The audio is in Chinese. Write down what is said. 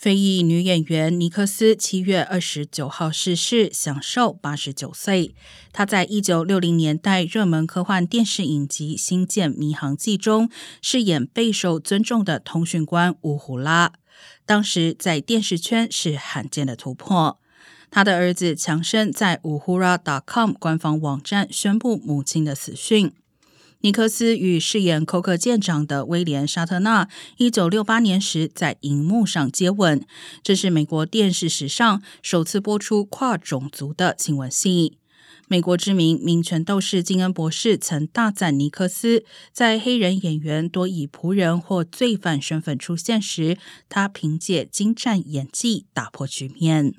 非裔女演员尼克斯七月二十九号逝世，享寿八十九岁。她在一九六零年代热门科幻电视影集《星舰迷航记》中饰演备受尊重的通讯官乌胡拉，当时在电视圈是罕见的突破。他的儿子强生在乌胡拉 .com 官方网站宣布母亲的死讯。尼克斯与饰演寇克舰长的威廉·沙特纳，一九六八年时在荧幕上接吻，这是美国电视史上首次播出跨种族的亲吻戏。美国知名民权斗士金恩博士曾大赞尼克斯，在黑人演员多以仆人或罪犯身份出现时，他凭借精湛演技打破局面。